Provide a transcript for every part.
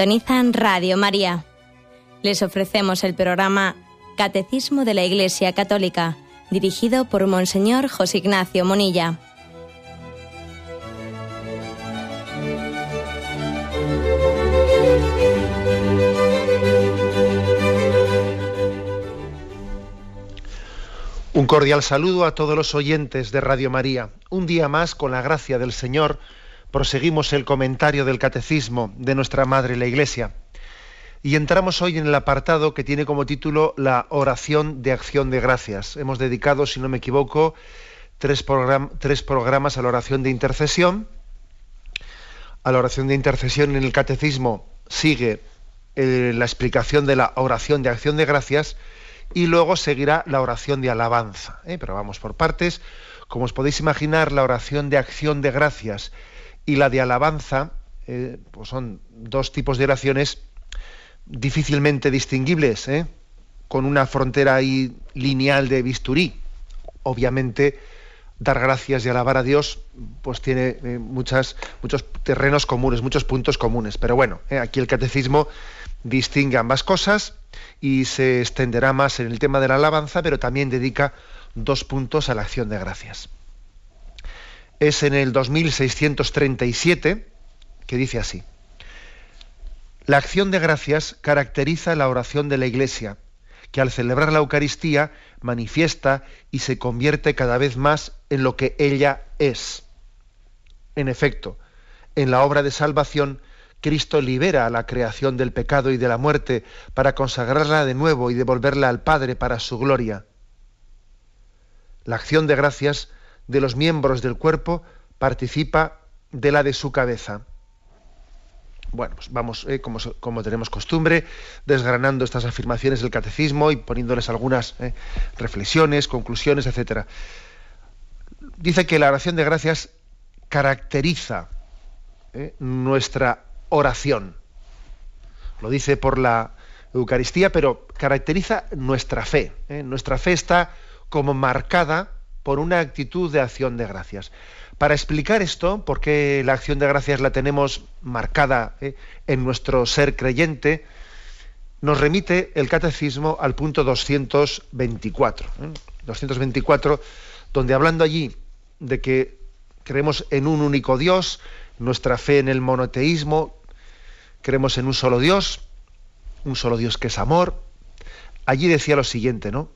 Sintonizan Radio María. Les ofrecemos el programa Catecismo de la Iglesia Católica, dirigido por Monseñor José Ignacio Monilla. Un cordial saludo a todos los oyentes de Radio María. Un día más, con la gracia del Señor, proseguimos el comentario del Catecismo de nuestra Madre la Iglesia. Y entramos hoy en el apartado que tiene como título la oración de acción de gracias. Hemos dedicado, si no me equivoco, tres, programas a la oración de intercesión. A la oración de intercesión en el Catecismo sigue eh, la explicación de la oración de acción de gracias y luego seguirá la oración de alabanza. ¿eh? Pero vamos por partes. Como os podéis imaginar, la oración de acción de gracias y la de alabanza, eh, pues son dos tipos de oraciones difícilmente distinguibles, ¿eh? con una frontera ahí lineal de bisturí. Obviamente, dar gracias y alabar a Dios, pues tiene eh, muchos terrenos comunes, muchos puntos comunes. Pero bueno, aquí el catecismo distingue ambas cosas y se extenderá más en el tema de la alabanza, pero también dedica dos puntos a la acción de gracias es en el 2637, que dice así. La acción de gracias caracteriza la oración de la Iglesia, que al celebrar la Eucaristía manifiesta y se convierte cada vez más en lo que ella es. En efecto, en la obra de salvación, Cristo libera a la creación del pecado y de la muerte para consagrarla de nuevo y devolverla al Padre para su gloria. La acción de gracias de los miembros del cuerpo participa de la de su cabeza. Bueno, pues vamos, eh, como, tenemos costumbre, desgranando estas afirmaciones del catecismo y poniéndoles algunas eh, reflexiones, conclusiones, etc. Dice que la oración de gracias caracteriza eh, nuestra oración. Lo dice por la Eucaristía, pero caracteriza nuestra fe. Nuestra fe está como marcada por una actitud de acción de gracias. Para explicar esto, por qué la acción de gracias la tenemos marcada eh, en nuestro ser creyente, nos remite el catecismo al punto 224. 224, ¿eh? donde hablando allí de que creemos en un único Dios, nuestra fe en el monoteísmo, creemos en un solo Dios, un solo Dios que es amor, allí decía lo siguiente, ¿no?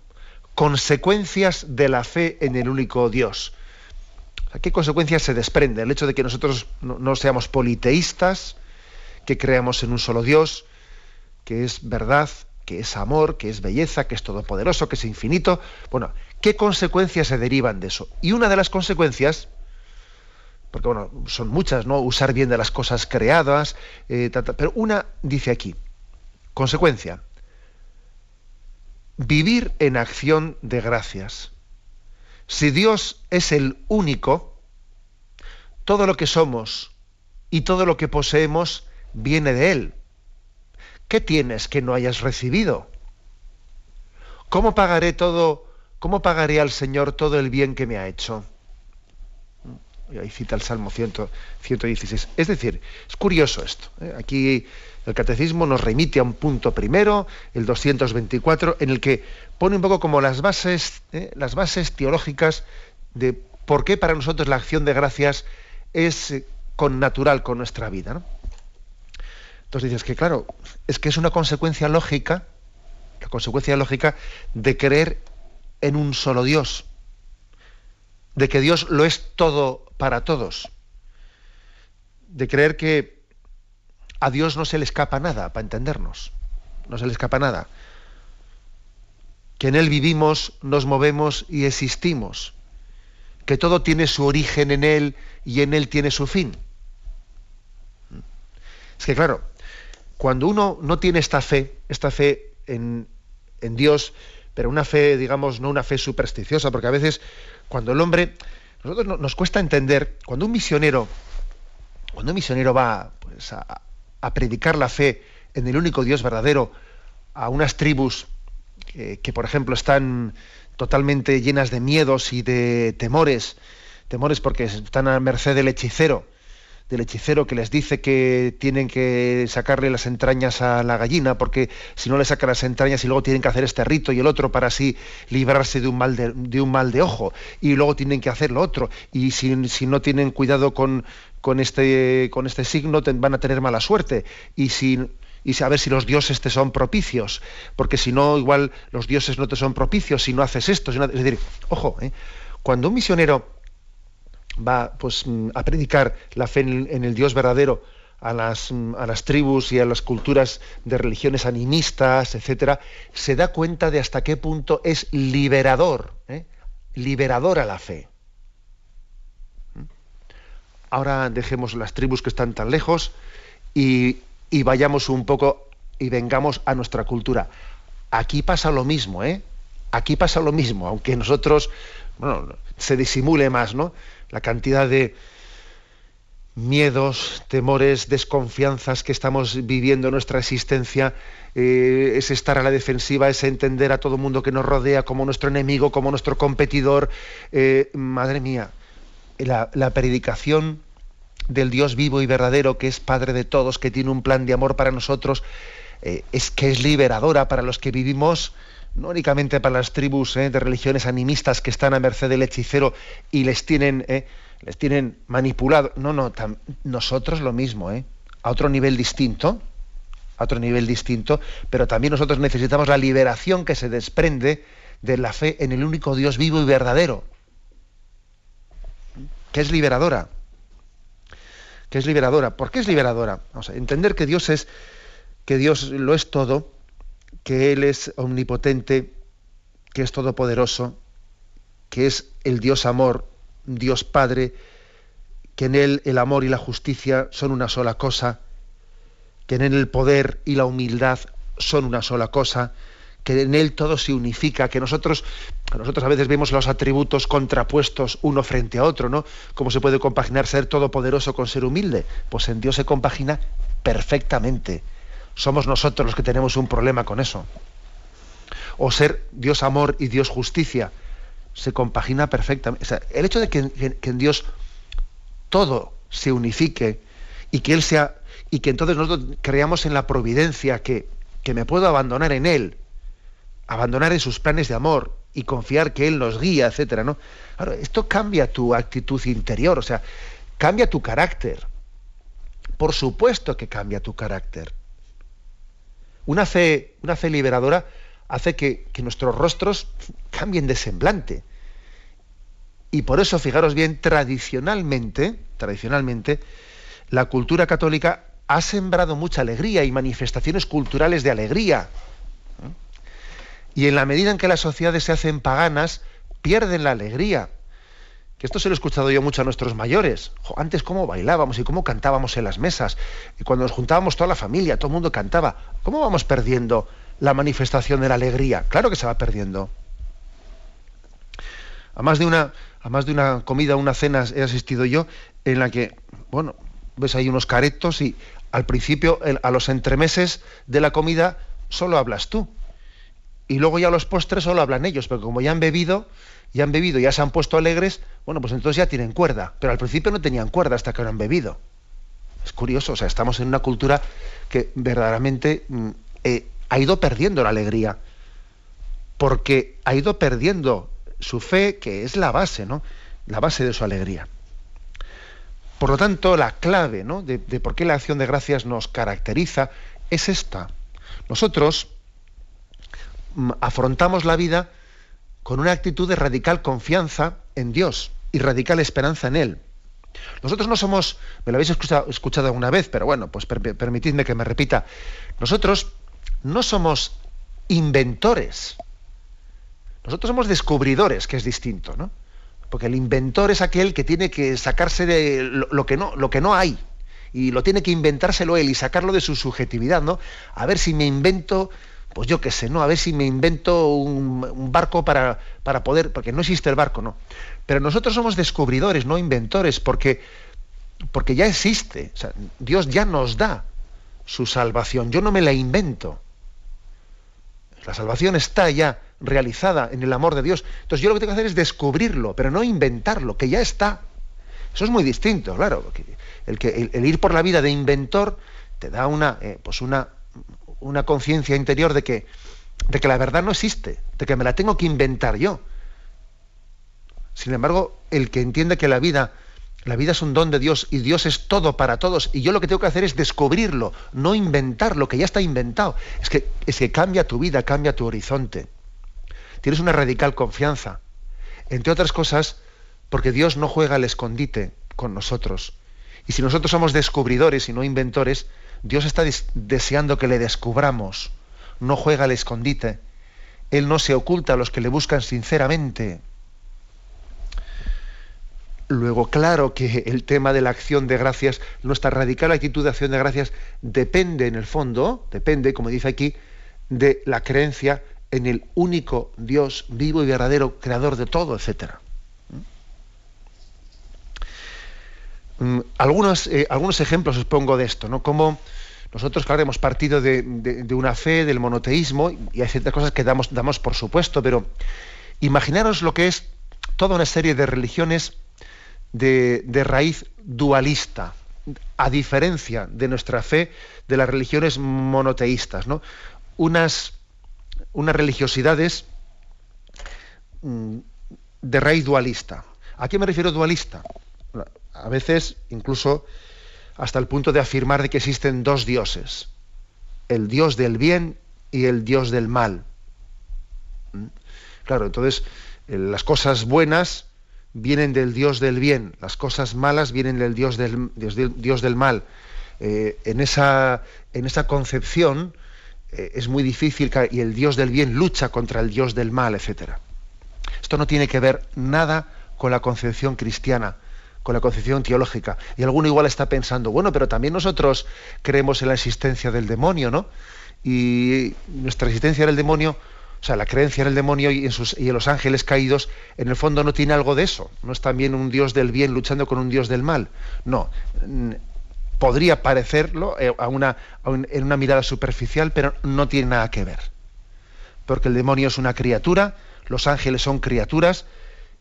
Consecuencias de la fe en el único Dios. ¿Qué consecuencias se desprende? El hecho de que nosotros no, seamos politeístas, que creamos en un solo Dios, que es verdad, que es amor, que es belleza, que es todopoderoso, que es infinito. Bueno, ¿qué consecuencias se derivan de eso? Y una de las consecuencias, porque bueno, son muchas, ¿no? Usar bien de las cosas creadas, eh, pero una dice aquí, consecuencia, vivir en acción de gracias. Si Dios es el único, todo lo que somos y todo lo que poseemos viene de Él. ¿Qué tienes que no hayas recibido? ¿Cómo pagaré todo, cómo pagaré al Señor todo el bien que me ha hecho? Y ahí cita el Salmo 116. Es decir, es curioso esto. ¿eh? Aquí el catecismo nos remite a un punto primero, el 224, en el que pone un poco como las bases, ¿eh? las bases teológicas de por qué para nosotros la acción de gracias es eh, con natural con nuestra vida. Entonces dices que claro, es que es una consecuencia lógica, la consecuencia lógica de creer en un solo Dios, de que Dios lo es todo para todos, de creer que a Dios no se le escapa nada, para entendernos. No se le escapa nada. Que en Él vivimos, nos movemos y existimos. Que todo tiene su origen en Él y en Él tiene su fin. Es que claro, cuando uno no tiene esta fe, esta fe en, en Dios, pero una fe, digamos, no una fe supersticiosa, porque a veces cuando el hombre, nosotros nos cuesta entender, cuando un misionero, cuando un misionero va pues, a, predicar la fe en el único Dios verdadero a unas tribus que, por ejemplo, están totalmente llenas de miedos y de temores, temores porque están a merced del hechicero, del hechicero que les dice que tienen que sacarle las entrañas a la gallina, porque si no le sacan las entrañas y luego tienen que hacer este rito y el otro para así librarse de un mal de, un mal de ojo, y luego tienen que hacer lo otro, y si, no tienen cuidado con, con, este, con este signo van a tener mala suerte, y si y saber si los dioses te son propicios, porque si no, igual los dioses no te son propicios si no haces esto. es decir, ojo, ¿eh? cuando un misionero va pues, mm, a predicar la fe en, el Dios verdadero a las, mm, a las, tribus y a las culturas de religiones animistas, etcétera, se da cuenta de hasta qué punto es liberador, ¿eh? liberador a la fe. ¿Mm? Ahora dejemos las tribus que están tan lejos y, y vayamos un poco y vengamos a nuestra cultura. Aquí pasa lo mismo, ¿eh? Aquí pasa lo mismo, aunque nosotros, bueno, se disimule más, ¿no? La cantidad de miedos, temores, desconfianzas que estamos viviendo en nuestra existencia, eh, es estar a la defensiva, es entender a todo mundo que nos rodea como nuestro enemigo, como nuestro competidor. Eh, madre mía, la, predicación del Dios vivo y verdadero, que es Padre de todos, que tiene un plan de amor para nosotros, eh, es que es liberadora para los que vivimos no únicamente para las tribus eh, de religiones animistas que están a merced del hechicero y les tienen, eh, les tienen manipulado. No, no, nosotros lo mismo, eh, a otro nivel distinto, a otro nivel distinto, pero también nosotros necesitamos la liberación que se desprende de la fe en el único Dios vivo y verdadero, que es liberadora. Que es liberadora. ¿Por qué es liberadora? Entender que Dios es, que Dios lo es todo, que Él es omnipotente, que es todopoderoso, que es el Dios amor, Dios Padre, que en Él el amor y la justicia son una sola cosa, que en Él el poder y la humildad son una sola cosa, que en Él todo se unifica, que nosotros, nosotros a veces vemos los atributos contrapuestos uno frente a otro, ¿no? ¿Cómo se puede compaginar ser todopoderoso con ser humilde? Pues en Dios se compagina perfectamente somos nosotros los que tenemos un problema con eso. O ser Dios amor y Dios justicia se compagina perfectamente. el hecho de que, en Dios todo se unifique y que Él sea y que entonces nosotros creamos en la providencia que, que me puedo abandonar en Él, abandonar en sus planes de amor y confiar que Él nos guía, etcétera, ¿no? esto cambia tu actitud interior, o sea, cambia tu carácter. Por supuesto que cambia tu carácter. Una fe, una fe liberadora hace que, nuestros rostros cambien de semblante. Y por eso, fijaros bien, tradicionalmente, tradicionalmente, la cultura católica ha sembrado mucha alegría y manifestaciones culturales de alegría. Y en la medida en que las sociedades se hacen paganas, pierden la alegría esto se lo he escuchado yo mucho a nuestros mayores. antes cómo bailábamos y cómo cantábamos en las mesas. Y cuando nos juntábamos toda la familia, todo el mundo cantaba. ¿Cómo vamos perdiendo la manifestación de la alegría? Claro que se va perdiendo. A más de una, a más de una comida, una cena he asistido yo en la que, bueno, ves ahí unos caretos y al principio, a los entremeses de la comida, solo hablas tú. Y luego ya a los postres solo hablan ellos, pero como ya han bebido, ya han bebido, ya se han puesto alegres, bueno, pues entonces ya tienen cuerda. Pero al principio no tenían cuerda hasta que no han bebido. Es curioso, o sea, estamos en una cultura que verdaderamente mm, eh, ha ido perdiendo la alegría, porque ha ido perdiendo su fe, que es la base, ¿no? La base de su alegría. Por lo tanto, la clave ¿no? de, de por qué la acción de gracias nos caracteriza es esta. Nosotros mm, afrontamos la vida con una actitud de radical confianza en Dios y radical esperanza en Él. Nosotros no somos, me lo habéis escuchado, alguna vez, pero bueno, pues permitidme que me repita, nosotros no somos inventores, nosotros somos descubridores, que es distinto, ¿no? Porque el inventor es aquel que tiene que sacarse de lo, que, no, lo que no hay y lo tiene que inventárselo él y sacarlo de su subjetividad, ¿no? A ver si me invento pues yo qué sé, ¿no? A ver si me invento un, barco para, para, poder, porque no existe el barco, ¿no? Pero nosotros somos descubridores, no inventores, porque porque ya existe. Dios ya nos da su salvación. Yo no me la invento. La salvación está ya realizada en el amor de Dios. Entonces yo lo que tengo que hacer es descubrirlo, pero no inventarlo, que ya está. Eso es muy distinto, claro. El, que, el, ir por la vida de inventor te da una, eh, pues una, una conciencia interior de que, de que la verdad no existe, de que me la tengo que inventar yo. Sin embargo, el que entiende que la vida, la vida es un don de Dios y Dios es todo para todos, y yo lo que tengo que hacer es descubrirlo, no inventar lo que ya está inventado. Es que, es que cambia tu vida, cambia tu horizonte. Tienes una radical confianza. Entre otras cosas, porque Dios no juega al escondite con nosotros. Y si nosotros somos descubridores y no inventores, Dios está deseando que le descubramos. No juega al escondite. Él no se oculta a los que le buscan sinceramente. Luego, claro que el tema de la acción de gracias, nuestra radical actitud de acción de gracias depende en el fondo, depende, como dice aquí, de la creencia en el único Dios vivo y verdadero, creador de todo, etc. algunos, eh, algunos ejemplos os pongo de esto, ¿no? Como nosotros, claro, hemos partido de, una fe, del monoteísmo, y hay ciertas cosas que damos, damos por supuesto, pero imaginaros lo que es toda una serie de religiones de, raíz dualista, a diferencia de nuestra fe de las religiones monoteístas, ¿no? Unas, unas religiosidades mm, de raíz dualista. ¿A qué me refiero dualista? A veces incluso hasta el punto de afirmar de que existen dos dioses, el dios del bien y el dios del mal. ¿Mm? Claro, entonces eh, las cosas buenas vienen del dios del bien, las cosas malas vienen del dios del, dios del, mal. Eh, en, esa, en, esa, concepción eh, es muy difícil y el dios del bien lucha contra el dios del mal, etc. Esto no tiene que ver nada con la concepción cristiana con la concepción teológica. Y alguno igual está pensando, bueno, pero también nosotros creemos en la existencia del demonio, ¿no? Y nuestra existencia en el demonio, o sea, la creencia en el demonio y en, sus, y en los ángeles caídos, en el fondo no tiene algo de eso. No es también un Dios del bien luchando con un Dios del mal. No. Podría parecerlo eh, a una, en una mirada superficial, pero no tiene nada que ver. Porque el demonio es una criatura, los ángeles son criaturas,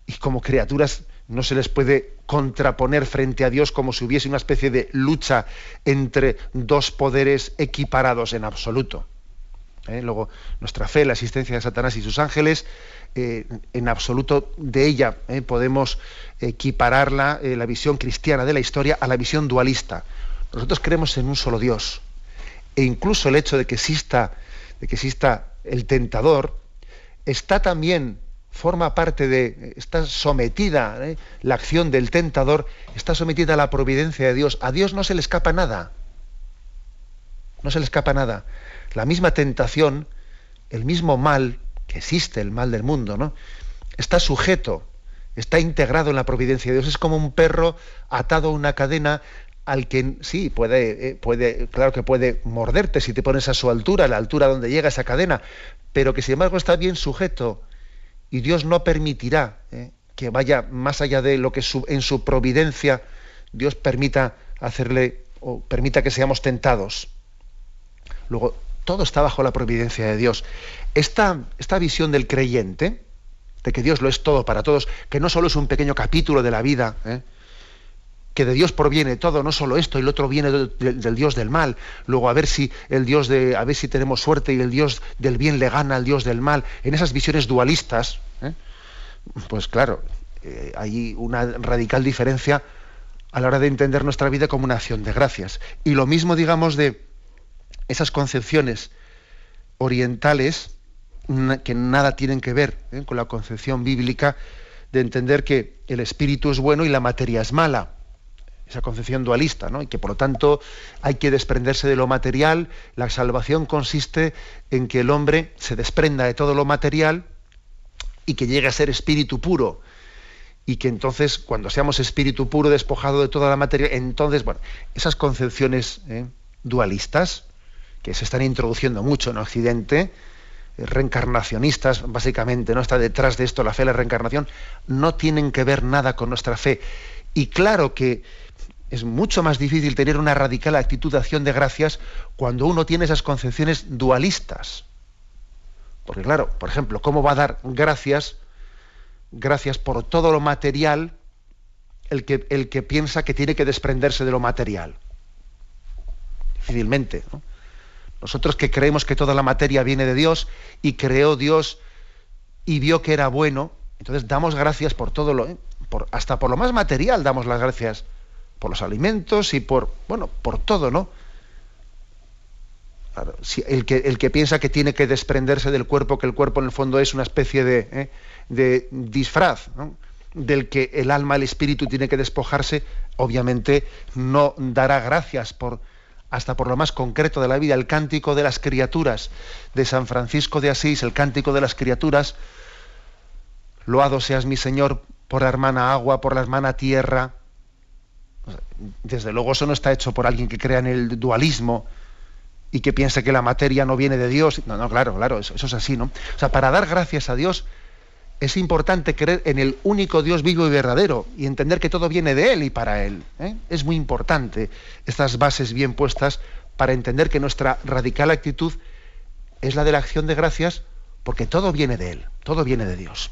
y como criaturas no se les puede contraponer frente a Dios como si hubiese una especie de lucha entre dos poderes equiparados en absoluto. ¿Eh? Luego, nuestra fe, la existencia de Satanás y sus ángeles, eh, en absoluto de ella ¿eh? podemos equipararla, la visión cristiana de la historia, a la visión dualista. Nosotros creemos en un solo Dios. E incluso el hecho de que exista, de que exista el tentador, está también forma parte de, está sometida, ¿eh? la acción del tentador está sometida a la providencia de Dios. A Dios no se le escapa nada. No se le escapa nada. La misma tentación, el mismo mal, que existe, el mal del mundo, ¿no? Está sujeto, está integrado en la providencia de Dios. Es como un perro atado a una cadena al que sí puede, eh, puede, claro que puede morderte si te pones a su altura, a la altura donde llega esa cadena, pero que sin embargo está bien sujeto y Dios no permitirá ¿eh? que vaya más allá de lo que en su providencia Dios permita hacerle o permita que seamos tentados. Luego, todo está bajo la providencia de Dios. Esta, esta visión del creyente, de que Dios lo es todo para todos, que no solo es un pequeño capítulo de la vida, ¿eh? Que de Dios proviene todo, no solo esto, y el otro viene del Dios del mal. Luego a ver si el Dios de, a ver si tenemos suerte y el Dios del bien le gana al Dios del mal. En esas visiones dualistas, ¿eh? pues claro, eh, hay una radical diferencia a la hora de entender nuestra vida como una acción de gracias. Y lo mismo, digamos, de esas concepciones orientales que nada tienen que ver ¿eh? con la concepción bíblica de entender que el espíritu es bueno y la materia es mala esa concepción dualista, ¿no? y que por lo tanto hay que desprenderse de lo material. La salvación consiste en que el hombre se desprenda de todo lo material y que llegue a ser espíritu puro. Y que entonces, cuando seamos espíritu puro, despojado de toda la materia, entonces, bueno, esas concepciones ¿eh? dualistas, que se están introduciendo mucho en Occidente, eh, reencarnacionistas, básicamente, ¿no? Está detrás de esto la fe, la reencarnación, no tienen que ver nada con nuestra fe. Y claro que es mucho más difícil tener una radical actitud de acción de gracias cuando uno tiene esas concepciones dualistas. Porque claro, por ejemplo, ¿cómo va a dar gracias, gracias por todo lo material, el que, el que piensa que tiene que desprenderse de lo material? Difícilmente. Nosotros que creemos que toda la materia viene de Dios y creó Dios y vio que era bueno, entonces damos gracias por todo lo, hasta por lo más material damos las gracias por los alimentos y por, bueno, por todo, ¿no? el, que, el que piensa que tiene que desprenderse del cuerpo, que el cuerpo en el fondo es una especie de, ¿eh? de disfraz, del que el alma, el espíritu tiene que despojarse, obviamente no dará gracias por hasta por lo más concreto de la vida, el cántico de las criaturas de San Francisco de Asís, el cántico de las criaturas, loado seas mi Señor por la hermana agua, por la hermana tierra, desde luego eso no está hecho por alguien que crea en el dualismo y que piense que la materia no viene de Dios. No, no, claro, claro, eso, es así, ¿no? O sea, para dar gracias a Dios es importante creer en el único Dios vivo y verdadero y entender que todo viene de Él y para Él. ¿eh? Es muy importante estas bases bien puestas para entender que nuestra radical actitud es la de la acción de gracias porque todo viene de Él, todo viene de Dios.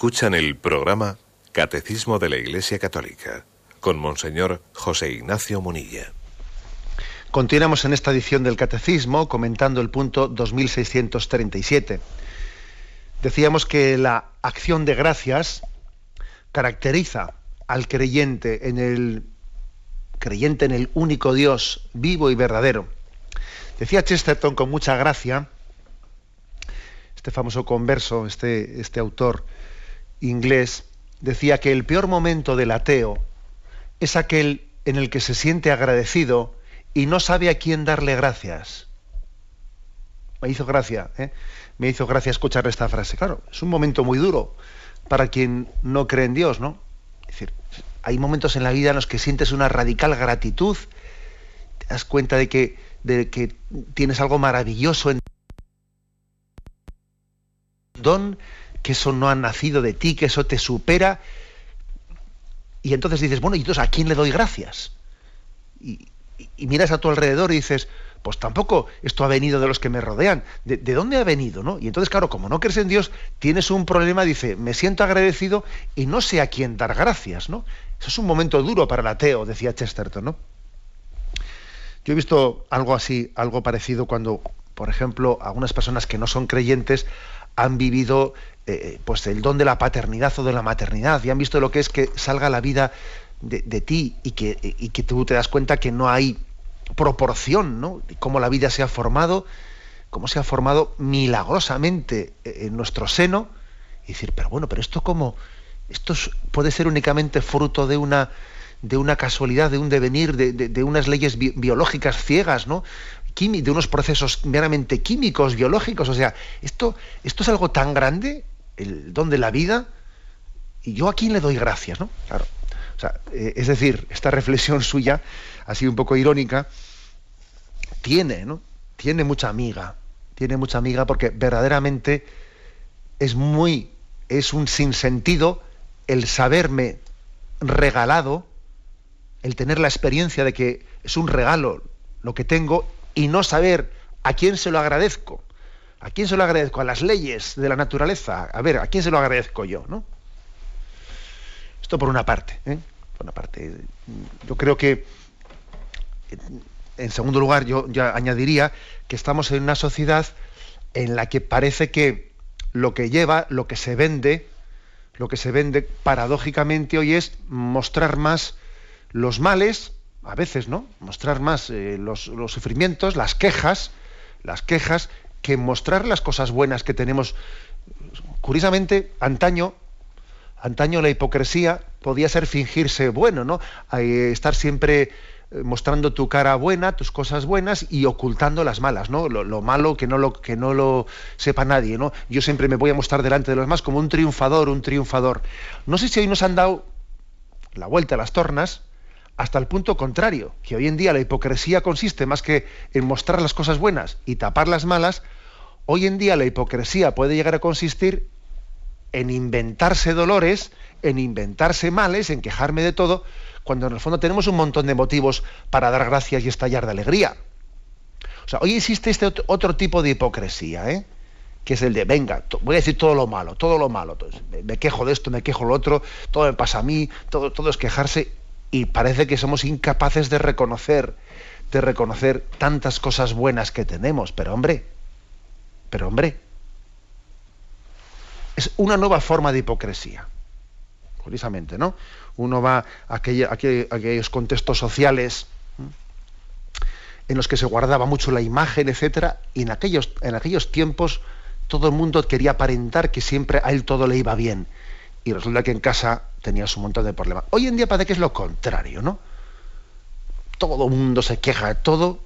Escuchan el programa Catecismo de la Iglesia Católica con Monseñor José Ignacio Munilla. Continuamos en esta edición del Catecismo comentando el punto 2637. Decíamos que la acción de gracias caracteriza al creyente en el creyente en el único Dios vivo y verdadero. Decía Chesterton con mucha gracia, este famoso converso, este, este autor, inglés decía que el peor momento del ateo es aquel en el que se siente agradecido y no sabe a quién darle gracias. Me hizo gracia, ¿eh? me hizo gracia escuchar esta frase. Claro, es un momento muy duro para quien no cree en Dios, ¿no? Es decir, hay momentos en la vida en los que sientes una radical gratitud, te das cuenta de que, de que tienes algo maravilloso en don que eso no ha nacido de ti, que eso te supera. Y entonces dices, bueno, ¿y entonces a quién le doy gracias? Y, miras a tu alrededor y dices, pues tampoco esto ha venido de los que me rodean. ¿De, dónde ha venido? ¿no? Y entonces, claro, como no crees en Dios, tienes un problema, dice, me siento agradecido y no sé a quién dar gracias. ¿no? Eso es un momento duro para el ateo, decía Chesterton. ¿no? Yo he visto algo así, algo parecido cuando, por ejemplo, algunas personas que no son creyentes han vivido eh, pues el don de la paternidad o de la maternidad y han visto lo que es que salga la vida de, ti y que, y que tú te das cuenta que no hay proporción, ¿no? De cómo la vida se ha formado, cómo se ha formado milagrosamente en nuestro seno, y decir, pero bueno, pero esto cómo, esto puede ser únicamente fruto de una de una casualidad, de un devenir, de, unas leyes biológicas ciegas, ¿no? de unos procesos meramente químicos, biológicos. O sea, esto, esto es algo tan grande, el don de la vida, y yo a quién le doy gracias, ¿no? Claro. O sea, eh, es decir, esta reflexión suya, sido un poco irónica, tiene, ¿no? Tiene mucha amiga, tiene mucha amiga porque verdaderamente es muy, es un sinsentido el saberme regalado, el tener la experiencia de que es un regalo lo que tengo y no saber a quién se lo agradezco. ¿A quién se lo agradezco? A las leyes de la naturaleza. A ver, ¿a quién se lo agradezco yo? ¿no? Esto por una parte. ¿eh? Por una parte. Yo creo que, en segundo lugar, yo ya añadiría que estamos en una sociedad en la que parece que lo que lleva, lo que se vende, lo que se vende paradójicamente hoy es mostrar más los males a veces, ¿no? Mostrar más eh, los, sufrimientos, las quejas, las quejas, que mostrar las cosas buenas que tenemos. Curiosamente, antaño, antaño la hipocresía podía ser fingirse bueno, ¿no? estar siempre eh, mostrando tu cara buena, tus cosas buenas y ocultando las malas, ¿no? Lo, malo que no lo que no lo sepa nadie, ¿no? Yo siempre me voy a mostrar delante de los demás como un triunfador, un triunfador. No sé si hoy nos han dado la vuelta a las tornas hasta el punto contrario, que hoy en día la hipocresía consiste más que en mostrar las cosas buenas y tapar las malas, hoy en día la hipocresía puede llegar a consistir en inventarse dolores, en inventarse males, en quejarme de todo, cuando en el fondo tenemos un montón de motivos para dar gracias y estallar de alegría. O sea, hoy existe este otro tipo de hipocresía, ¿eh? que es el de, venga, voy a decir todo lo malo, todo lo malo, me, quejo de esto, me quejo de lo otro, todo me pasa a mí, todo, todo es quejarse, y parece que somos incapaces de reconocer, de reconocer tantas cosas buenas que tenemos. Pero hombre, pero hombre, es una nueva forma de hipocresía. Curiosamente, ¿no? Uno va a, aquellos contextos sociales en los que se guardaba mucho la imagen, etcétera, y en aquellos, en aquellos tiempos todo el mundo quería aparentar que siempre a él todo le iba bien y resulta que en casa tenías un montón de problemas. Hoy en día parece que es lo contrario, ¿no? Todo el mundo se queja de todo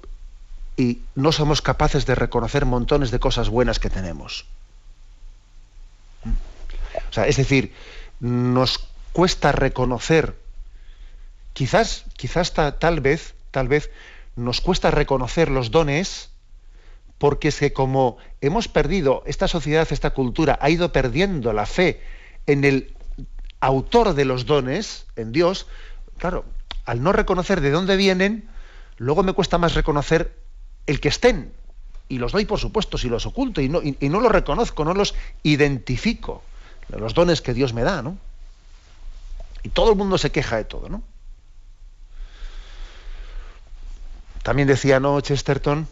y no somos capaces de reconocer montones de cosas buenas que tenemos. O sea, es decir, nos cuesta reconocer, quizás, quizás tal vez, tal vez, nos cuesta reconocer los dones porque es que como hemos perdido, esta sociedad, esta cultura, ha ido perdiendo la fe en el autor de los dones, en Dios, claro, al no reconocer de dónde vienen, luego me cuesta más reconocer el que estén. Y los doy, por supuesto, si los oculto y no, y, no los reconozco, no los identifico. Los dones que Dios me da, ¿no? Y todo el mundo se queja de todo, ¿no? También decía, ¿no? Chesterton,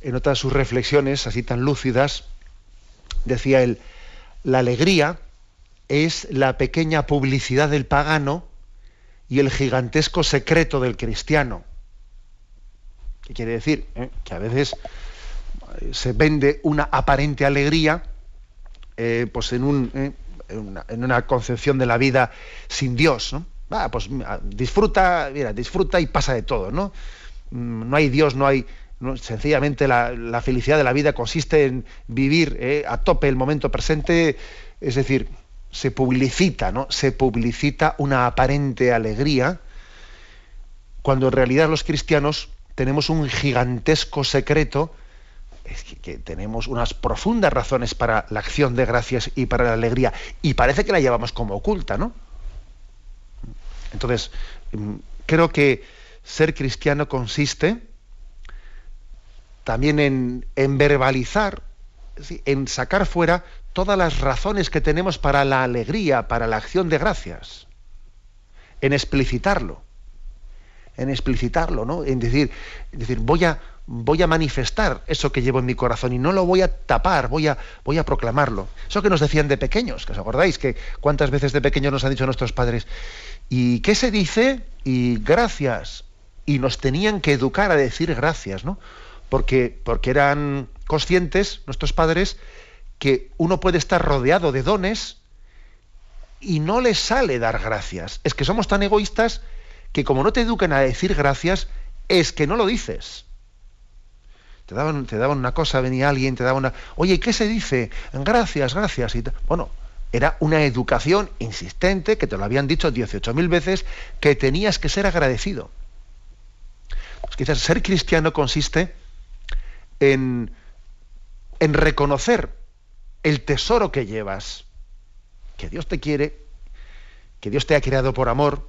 en otras sus reflexiones, así tan lúcidas, decía él, la alegría es la pequeña publicidad del pagano y el gigantesco secreto del cristiano. ¿Qué quiere decir? ¿Eh? Que a veces eh, se vende una aparente alegría eh, pues en, un, en, una, concepción de la vida sin Dios. ¿no? pues disfruta, mira, disfruta y pasa de todo. No, mm, no hay Dios, no hay... sencillamente la, la, felicidad de la vida consiste en vivir a tope el momento presente, es decir, se publicita, ¿no? Se publicita una aparente alegría, cuando en realidad los cristianos tenemos un gigantesco secreto, es que, tenemos unas profundas razones para la acción de gracias y para la alegría, y parece que la llevamos como oculta, ¿no? Entonces, mm, creo que ser cristiano consiste también en verbalizar, en sacar fuera todas las razones que tenemos para la alegría, para la acción de gracias, en explicitarlo, en explicitarlo, ¿no? En decir, decir voy a, voy a manifestar eso que llevo en mi corazón y no lo voy a tapar, voy a, voy a proclamarlo. Eso que nos decían de pequeños, que os acordáis que cuántas veces de pequeños nos han dicho nuestros padres, ¿y qué se dice? Y gracias. Y nos tenían que educar a decir gracias, ¿no? Porque, porque eran conscientes nuestros padres que uno puede estar rodeado de dones y no le sale dar gracias. Es que somos tan egoístas que como no te educan a decir gracias, es que no lo dices. Te daban, te daban una cosa, venía alguien, te daba una... Oye, ¿qué se dice? Gracias, gracias. Bueno, era una educación insistente, que te lo habían dicho 18.000 veces, que tenías que ser agradecido. Pues quizás ser cristiano consiste en, en reconocer el tesoro que llevas, que Dios te quiere, que Dios te ha creado por amor,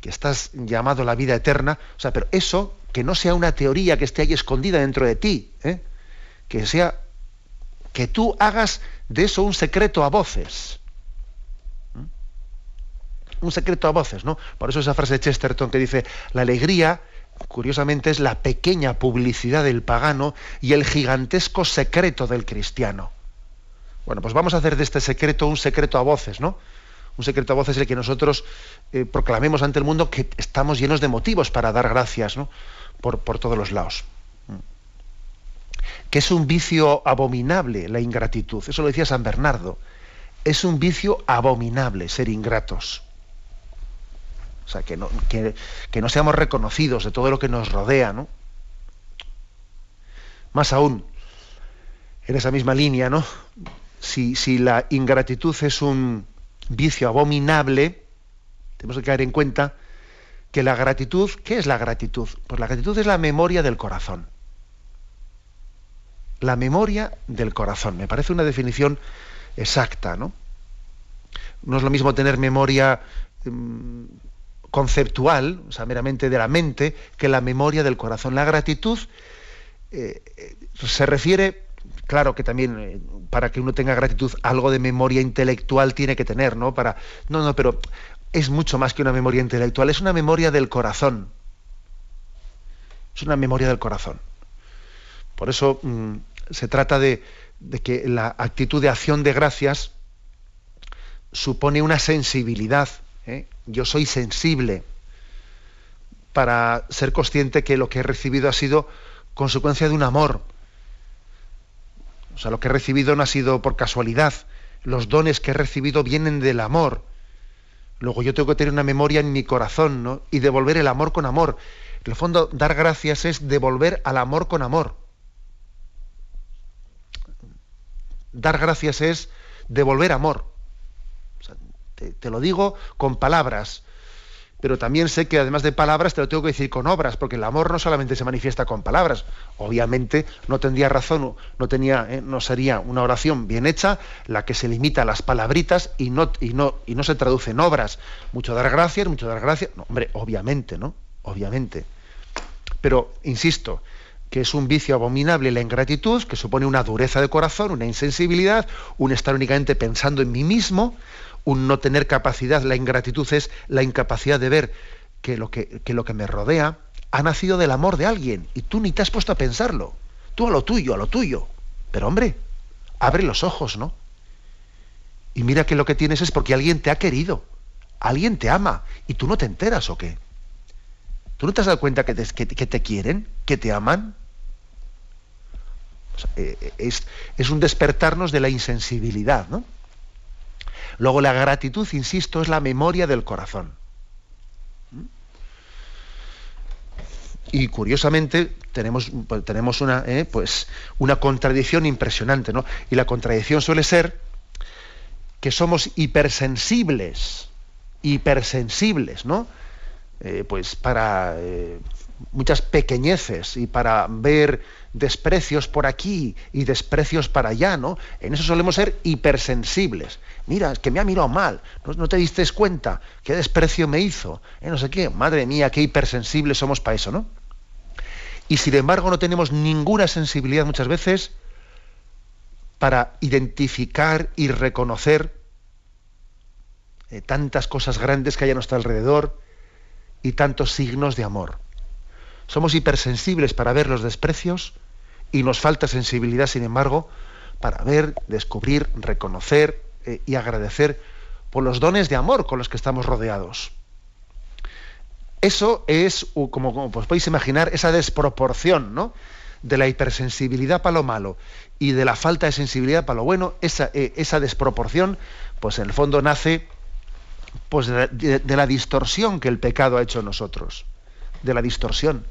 que estás llamado a la vida eterna, o sea, pero eso que no sea una teoría que esté ahí escondida dentro de ti, ¿eh? que sea que tú hagas de eso un secreto a voces. Un secreto a voces, ¿no? Por eso esa frase de Chesterton que dice, la alegría, curiosamente, es la pequeña publicidad del pagano y el gigantesco secreto del cristiano. Bueno, pues vamos a hacer de este secreto un secreto a voces, ¿no? Un secreto a voces es el que nosotros eh, proclamemos ante el mundo que estamos llenos de motivos para dar gracias, ¿no? Por, por todos los lados. Que es un vicio abominable la ingratitud. Eso lo decía San Bernardo. Es un vicio abominable ser ingratos. O sea, que no, que, no seamos reconocidos de todo lo que nos rodea, ¿no? Más aún, en esa misma línea, ¿no? Si, la ingratitud es un vicio abominable, tenemos que caer en cuenta que la gratitud, ¿qué es la gratitud? Pues la gratitud es la memoria del corazón. La memoria del corazón. Me parece una definición exacta, ¿no? No es lo mismo tener memoria mm, conceptual, o sea, meramente de la mente, que la memoria del corazón. La gratitud eh, eh, se refiere, claro que también eh, para que uno tenga gratitud, algo de memoria intelectual tiene que tener, ¿no? Para, no, no, pero es mucho más que una memoria intelectual, es una memoria del corazón. Es una memoria del corazón. Por eso mm, se trata de, que la actitud de acción de gracias supone una sensibilidad ¿eh? Yo soy sensible para ser consciente que lo que he recibido ha sido consecuencia de un amor. O sea, lo que he recibido no ha sido por casualidad. Los dones que he recibido vienen del amor. Luego yo tengo que tener una memoria en mi corazón, ¿no? Y devolver el amor con amor. En el fondo, dar gracias es devolver al amor con amor. Dar gracias es devolver amor te, lo digo con palabras, pero también sé que además de palabras te lo tengo que decir con obras, porque el amor no solamente se manifiesta con palabras. Obviamente no tendría razón, no tenía, eh, no sería una oración bien hecha la que se limita a las palabritas y no, y no, y no se traduce en obras. Mucho dar gracias, mucho dar gracias. No, hombre, obviamente, ¿no? Obviamente. Pero, insisto, que es un vicio abominable la ingratitud, que supone una dureza de corazón, una insensibilidad, un estar únicamente pensando en mí mismo, un no tener capacidad, la ingratitud es la incapacidad de ver que lo que, lo que me rodea ha nacido del amor de alguien y tú ni te has puesto a pensarlo. Tú a lo tuyo, a lo tuyo. Pero hombre, abre los ojos, ¿no? Y mira que lo que tienes es porque alguien te ha querido, alguien te ama y tú no te enteras o qué. ¿Tú no te has dado cuenta que te, que, te quieren, que te aman? Eh, eh, es, es un despertarnos de la insensibilidad, ¿no? Luego la gratitud, insisto, es la memoria del corazón. Y curiosamente tenemos, pues, tenemos una, eh, pues, una contradicción impresionante, ¿no? Y la contradicción suele ser que somos hipersensibles, hipersensibles, ¿no? Eh, pues para eh, muchas pequeñeces y para ver desprecios por aquí y desprecios para allá, ¿no? En eso solemos ser hipersensibles. Mira, es que me ha mirado mal, no, te diste cuenta, qué desprecio me hizo, ¿Eh? no sé qué, madre mía, qué hipersensibles somos para eso, ¿no? Y sin embargo no tenemos ninguna sensibilidad muchas veces para identificar y reconocer eh, tantas cosas grandes que hay a nuestro alrededor y tantos signos de amor. Somos hipersensibles para ver los desprecios y nos falta sensibilidad, sin embargo, para ver, descubrir, reconocer eh, y agradecer por los dones de amor con los que estamos rodeados. Eso es, como, como podéis imaginar, esa desproporción ¿no? de la hipersensibilidad para lo malo y de la falta de sensibilidad para lo bueno, esa, eh, esa desproporción, pues en el fondo nace Pues de, la distorsión que el pecado ha hecho en nosotros. De la distorsión.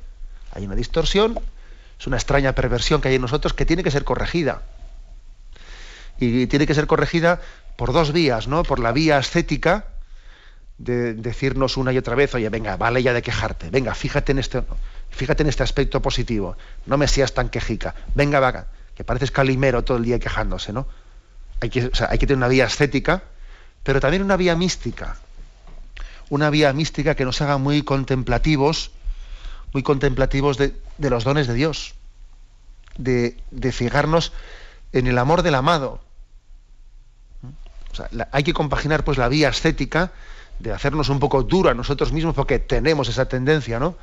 Hay una distorsión, es una extraña perversión que hay en nosotros que tiene que ser corregida. Y tiene que ser corregida por dos vías, ¿no? Por la vía ascética, de decirnos una y otra vez, oye, venga, vale ya de quejarte, venga, fíjate en este, fíjate en este aspecto positivo, no me seas tan quejica, venga, vaga, que pareces calimero todo el día quejándose, ¿no? Hay que, hay que tener una vía estética, pero también una vía mística, una vía mística que nos haga muy contemplativos, muy contemplativos de, los dones de Dios, de, fijarnos en el amor del amado. hay que compaginar pues la vía estética de hacernos un poco duro a nosotros mismos porque tenemos esa tendencia, ¿no?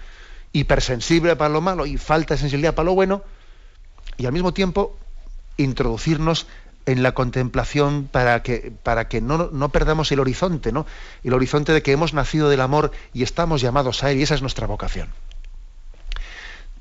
Hipersensible para lo malo y falta de sensibilidad para lo bueno, y al mismo tiempo introducirnos en la contemplación para que, para que no, no, perdamos el horizonte, ¿no? El horizonte de que hemos nacido del amor y estamos llamados a él, y esa es nuestra vocación.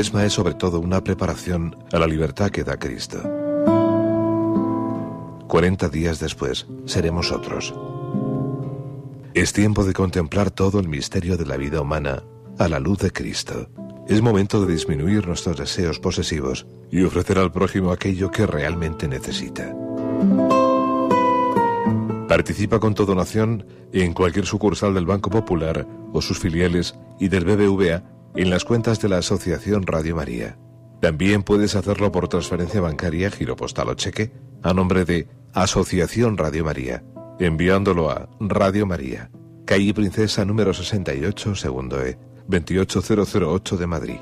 Cuaresma es sobre todo una preparación a la libertad que da Cristo. 40 días después seremos otros. Es tiempo de contemplar todo el misterio de la vida humana a la luz de Cristo. Es momento de disminuir nuestros deseos posesivos y ofrecer al prójimo aquello que realmente necesita. Participa con tu donación en cualquier sucursal del Banco Popular o sus filiales y del BBVA en las cuentas de la Asociación Radio María. También puedes hacerlo por transferencia bancaria, giro postal o cheque, a nombre de Asociación Radio María, enviándolo a Radio María, calle Princesa número 68, segundo E, 28008 de Madrid.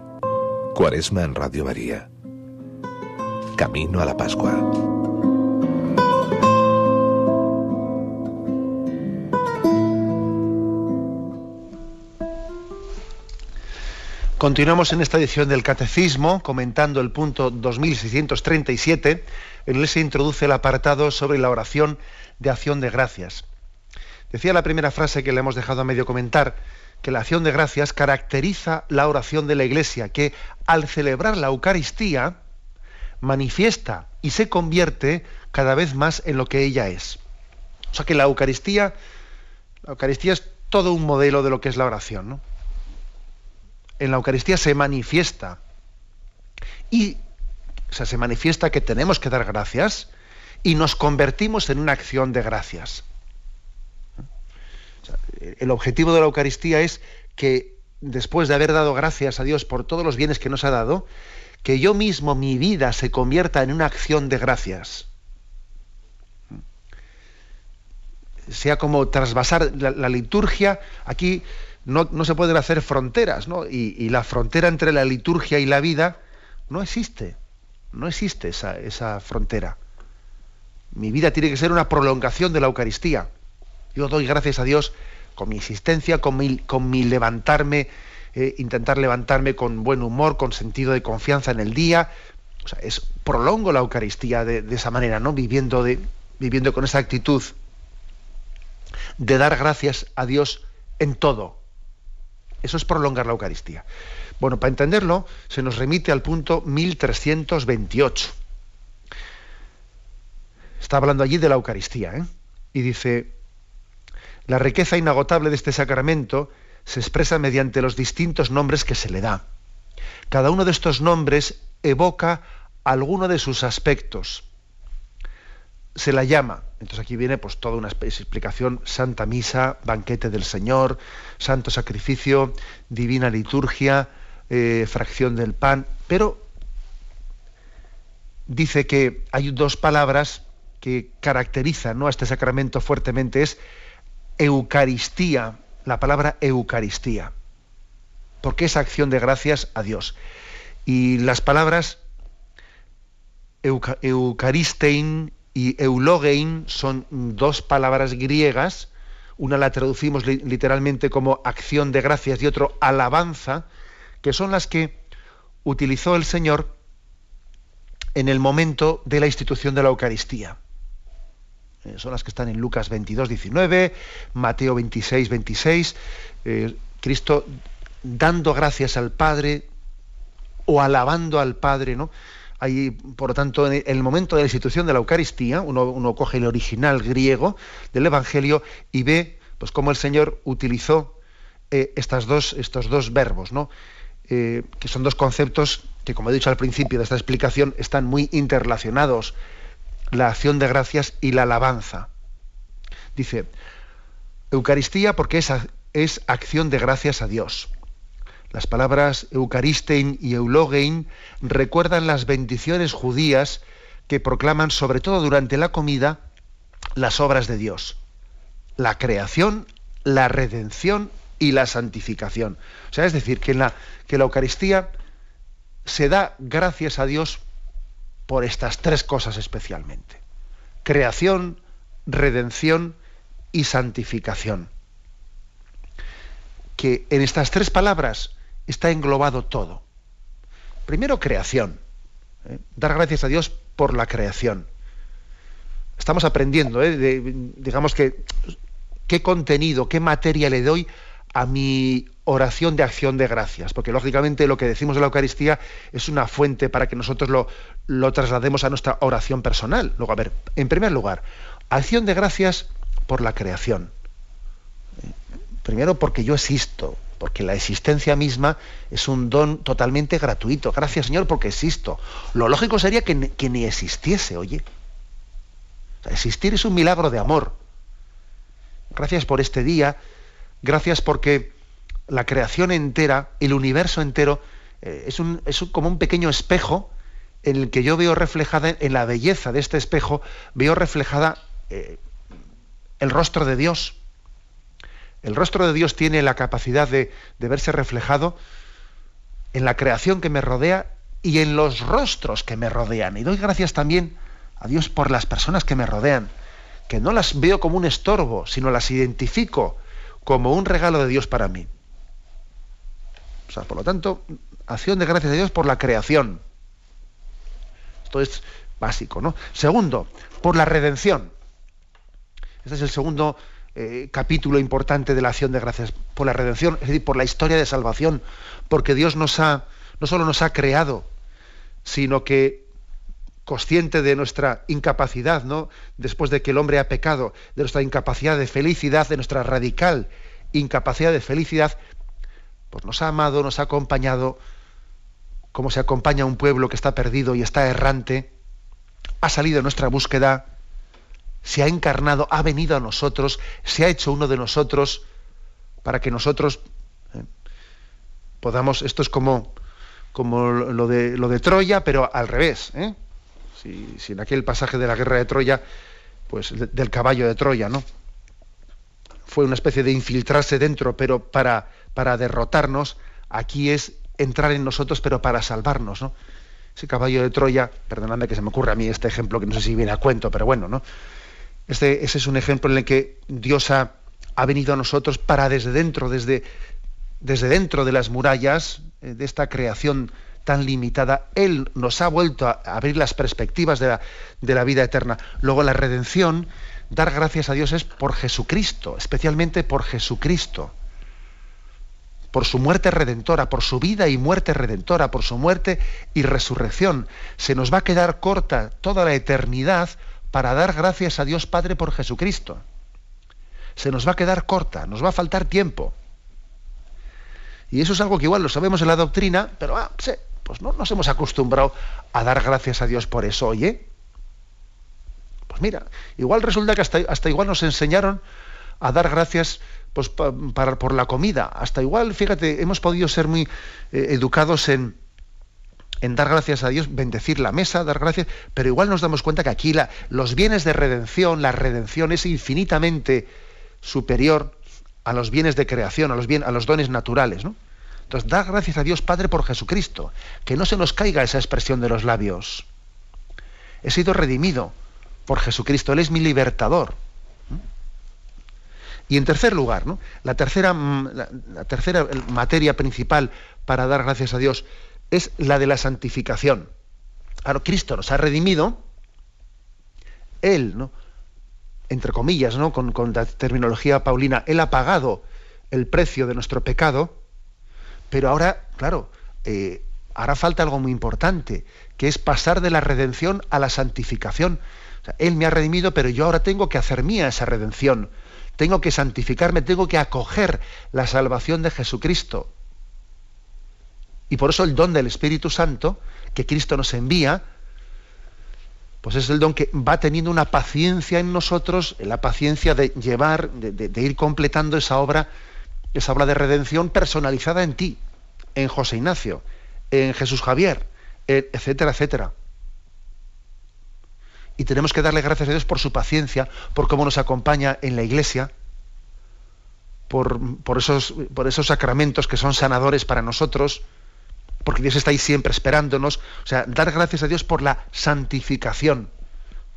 Cuaresma en Radio María. Camino a la Pascua. Continuamos en esta edición del Catecismo comentando el punto 2637. En él se introduce el apartado sobre la oración de acción de gracias. Decía la primera frase que le hemos dejado a medio comentar que la acción de gracias caracteriza la oración de la Iglesia, que al celebrar la Eucaristía manifiesta y se convierte cada vez más en lo que ella es. O sea que la Eucaristía, la Eucaristía es todo un modelo de lo que es la oración, ¿no? En la Eucaristía se manifiesta. Y se manifiesta que tenemos que dar gracias y nos convertimos en una acción de gracias. el objetivo de la Eucaristía es que después de haber dado gracias a Dios por todos los bienes que nos ha dado, que yo mismo, mi vida, se convierta en una acción de gracias. Sea como trasvasar la liturgia. Aquí no, se pueden hacer fronteras, ¿no? Y, la frontera entre la liturgia y la vida no existe. No existe esa, esa frontera. Mi vida tiene que ser una prolongación de la Eucaristía. Yo doy gracias a Dios con mi existencia, con mi, con mi levantarme, eh, intentar levantarme con buen humor, con sentido de confianza en el día. O sea, es, prolongo la Eucaristía de, de esa manera, ¿no? Viviendo, de, viviendo con esa actitud de dar gracias a Dios en todo, eso es prolongar la Eucaristía. Bueno, para entenderlo, se nos remite al punto 1328. está hablando allí de la Eucaristía, ¿eh? y dice, la riqueza inagotable de este sacramento se expresa mediante los distintos nombres que se le da. Cada uno de estos nombres evoca alguno de sus aspectos. Se la llama, entonces aquí viene pues toda una explicación, Santa Misa, banquete del Señor, Santo Sacrificio, Divina Liturgia, eh, fracción del pan, pero dice que hay dos palabras que caracterizan ¿no? a este sacramento fuertemente, es Eucaristía, la palabra Eucaristía, porque es acción de gracias a Dios. Y las palabras Eucaristein y Eulogein son dos palabras griegas, una la traducimos literalmente como acción de gracias y otro alabanza, que son las que utilizó el Señor en el momento de la institución de la Eucaristía. Eh, son las que están en Lucas 22, 19, Mateo 26, 26. Eh, Cristo dando gracias al Padre o alabando al Padre, ¿no? Ahí, por lo tanto, en el momento de la institución de la Eucaristía, uno, coge el original griego del Evangelio y ve pues cómo el Señor utilizó eh, estas dos, estos dos verbos, ¿no? que son dos conceptos que, como he dicho al principio de esta explicación, están muy interrelacionados la acción de gracias y la alabanza. Dice, Eucaristía porque es, es acción de gracias a Dios. Las palabras Eucaristein y Eulogein recuerdan las bendiciones judías que proclaman, sobre todo durante la comida, las obras de Dios. La creación, la redención y la santificación. O sea, es decir, que, la, que la Eucaristía se da gracias a Dios por estas tres cosas especialmente. Creación, redención y santificación. Que en estas tres palabras está englobado todo. Primero, creación. ¿eh? Dar gracias a Dios por la creación. Estamos aprendiendo, ¿eh? digamos que, qué contenido, qué materia le doy a mi oración de acción de gracias, porque lógicamente lo que decimos de la Eucaristía es una fuente para que nosotros lo, lo traslademos a nuestra oración personal. Luego, a ver, en primer lugar, acción de gracias por la creación. Primero porque yo existo, porque la existencia misma es un don totalmente gratuito. Gracias Señor porque existo. Lo lógico sería que, ni existiese, oye. existir es un milagro de amor. Gracias por este día, Gracias porque la creación entera, el universo entero, eh, es, como un pequeño espejo en el que yo veo reflejada, en la belleza de este espejo, veo reflejada eh, el rostro de Dios. El rostro de Dios tiene la capacidad de, verse reflejado en la creación que me rodea y en los rostros que me rodean. Y doy gracias también a Dios por las personas que me rodean, que no las veo como un estorbo, sino las identifico como un regalo de Dios para mí. O sea, por lo tanto, acción de gracias a Dios por la creación. Esto es básico, ¿no? Segundo, por la redención. Este es el segundo eh, capítulo importante de la acción de gracias, por la redención, es decir, por la historia de salvación, porque Dios nos ha, no solo nos ha creado, sino que consciente de nuestra incapacidad, ¿no? Después de que el hombre ha pecado, de nuestra incapacidad de felicidad, de nuestra radical incapacidad de felicidad, pues nos ha amado, nos ha acompañado, como se acompaña a un pueblo que está perdido y está errante, ha salido en nuestra búsqueda, se ha encarnado, ha venido a nosotros, se ha hecho uno de nosotros, para que nosotros ¿eh? podamos, esto es como, como lo, de, lo de Troya, pero al revés, ¿eh? si, en aquel pasaje de la guerra de Troya, pues del caballo de Troya, ¿no? Fue una especie de infiltrarse dentro, pero para, para derrotarnos, aquí es entrar en nosotros, pero para salvarnos, ¿no? Ese caballo de Troya, perdonadme que se me ocurre a mí este ejemplo, que no sé si viene a cuento, pero bueno, ¿no? Este, ese es un ejemplo en el que Dios ha, ha venido a nosotros para desde dentro, desde, desde dentro de las murallas eh, de esta creación tan limitada, Él nos ha vuelto a abrir las perspectivas de la, vida eterna. Luego la redención, dar gracias a Dios es por Jesucristo, especialmente por Jesucristo, por su muerte redentora, por su vida y muerte redentora, por su muerte y resurrección. Se nos va a quedar corta toda la eternidad para dar gracias a Dios Padre por Jesucristo. Se nos va a quedar corta, nos va a faltar tiempo. Y eso es algo que igual lo sabemos en la doctrina, pero ah, pues no nos hemos acostumbrado a dar gracias a Dios por eso, oye. Pues mira, igual resulta que hasta, hasta igual nos enseñaron a dar gracias pues, para, por la comida. Hasta igual, fíjate, hemos podido ser muy eh, educados en, en dar gracias a Dios, bendecir la mesa, dar gracias, pero igual nos damos cuenta que aquí los bienes de redención, la redención es infinitamente superior a los bienes de creación, a los, bien, a los dones naturales. ¿no? Entonces, dar gracias a Dios Padre por Jesucristo, que no se nos caiga esa expresión de los labios. He sido redimido por Jesucristo, Él es mi libertador. Y en tercer lugar, ¿no? la, tercera, mm, la tercera materia principal para dar gracias a Dios es la de la santificación. Claro, Cristo nos ha redimido, Él, ¿no? entre comillas, ¿no? Con, la terminología paulina, Él ha pagado el precio de nuestro pecado, pero ahora, claro, eh, hará falta algo muy importante, que es pasar de la redención a la santificación. él me ha redimido, pero yo ahora tengo que hacer mía esa redención. Tengo que santificarme, tengo que acoger la salvación de Jesucristo. Y por eso el don del Espíritu Santo, que Cristo nos envía, pues es el don que va teniendo una paciencia en nosotros, la paciencia de llevar, de, ir completando esa obra, esa obra de redención personalizada en ti, en José Ignacio, en Jesús Javier, etcétera, etcétera. Y tenemos que darle gracias a Dios por su paciencia, por cómo nos acompaña en la iglesia, por, por, esos, por esos sacramentos que son sanadores para nosotros, porque Dios está ahí siempre esperándonos. O sea, dar gracias a Dios por la santificación,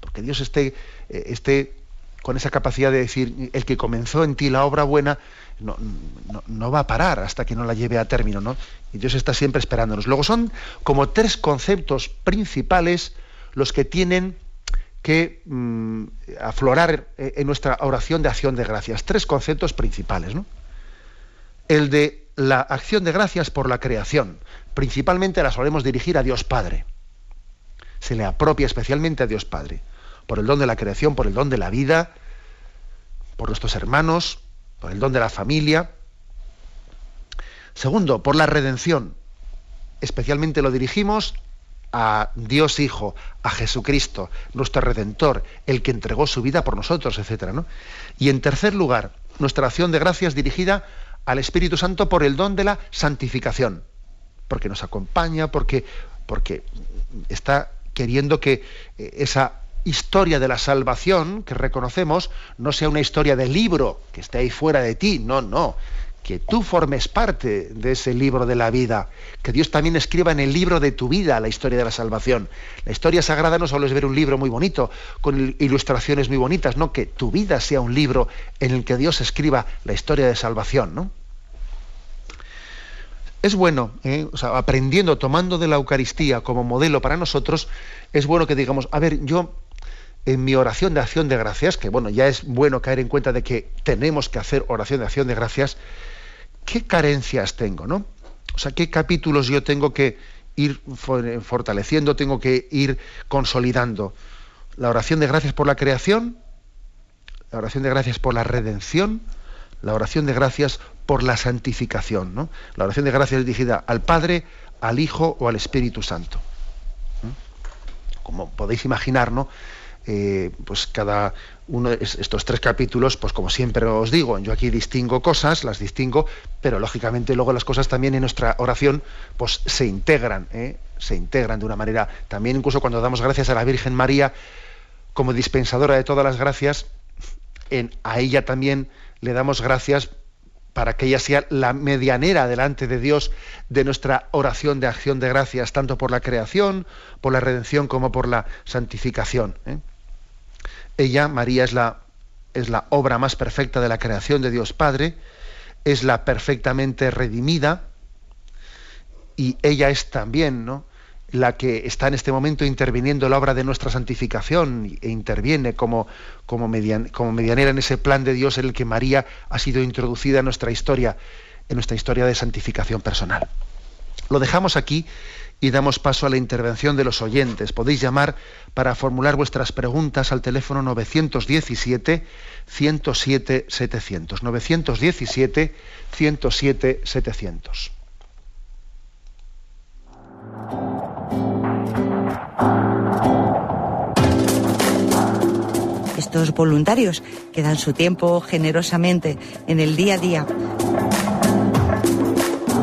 porque Dios esté, eh, esté con esa capacidad de decir, el que comenzó en ti la obra buena, no, no, va a parar hasta que no la lleve a término, ¿no? Y Dios está siempre esperándonos. Luego son como tres conceptos principales los que tienen que mm, aflorar eh, en nuestra oración de acción de gracias. Tres conceptos principales, ¿no? El de la acción de gracias por la creación principalmente la solemos dirigir a Dios Padre. Se le apropia especialmente a Dios Padre, por el don de la creación, por el don de la vida, por nuestros hermanos, por el don de la familia. Segundo, por la redención. Especialmente lo dirigimos a Dios Hijo, a Jesucristo, nuestro Redentor, el que entregó su vida por nosotros, etc. Y en tercer lugar, nuestra acción de gracias dirigida al Espíritu Santo por el don de la santificación. Porque nos acompaña, porque, porque está queriendo que eh, esa historia de la salvación que reconocemos no sea una historia de libro que esté ahí fuera de ti, no, no, que tú formes parte de ese libro de la vida, que Dios también escriba en el libro de tu vida la historia de la salvación. La historia sagrada no solo es ver un libro muy bonito, con ilustraciones muy bonitas, no, que tu vida sea un libro en el que Dios escriba la historia de salvación, ¿no? es bueno, ¿eh? aprendiendo, tomando de la Eucaristía como modelo para nosotros, es bueno que digamos, a ver, yo en mi oración de acción de gracias, que bueno, ya es bueno caer en cuenta de que tenemos que hacer oración de acción de gracias, ¿qué carencias tengo, no? O sea, ¿qué capítulos yo tengo que ir fortaleciendo, tengo que ir consolidando? La oración de gracias por la creación, la oración de gracias por la redención, la oración de gracias por la santificación. ¿no? La oración de gracias es dirigida al Padre, al Hijo o al Espíritu Santo. Como podéis imaginar, ¿no? Eh, pues cada estos tres capítulos, pues como siempre os digo, yo aquí distingo cosas, las distingo, pero lógicamente luego las cosas también en nuestra oración pues se integran, ¿eh? se integran de una manera, también incluso cuando damos gracias a la Virgen María como dispensadora de todas las gracias, a ella también le damos gracias para que ella sea la medianera delante de Dios de nuestra oración de acción de gracias, tanto por la creación, por la redención, como por la santificación. ¿eh? Ella, María, es la, es la obra más perfecta de la creación de Dios Padre, es la perfectamente redimida, y ella es también, ¿no? la que está en este momento interviniendo en la obra de nuestra santificación e interviene como, como, como, medianera en ese plan de Dios en el que María ha sido introducida en nuestra historia, en nuestra historia de santificación personal. Lo dejamos aquí y damos paso a la intervención de los oyentes. Podéis llamar para formular vuestras preguntas al teléfono 917 107 700. 917 107 700. Estos voluntarios que dan su tiempo generosamente en el día a día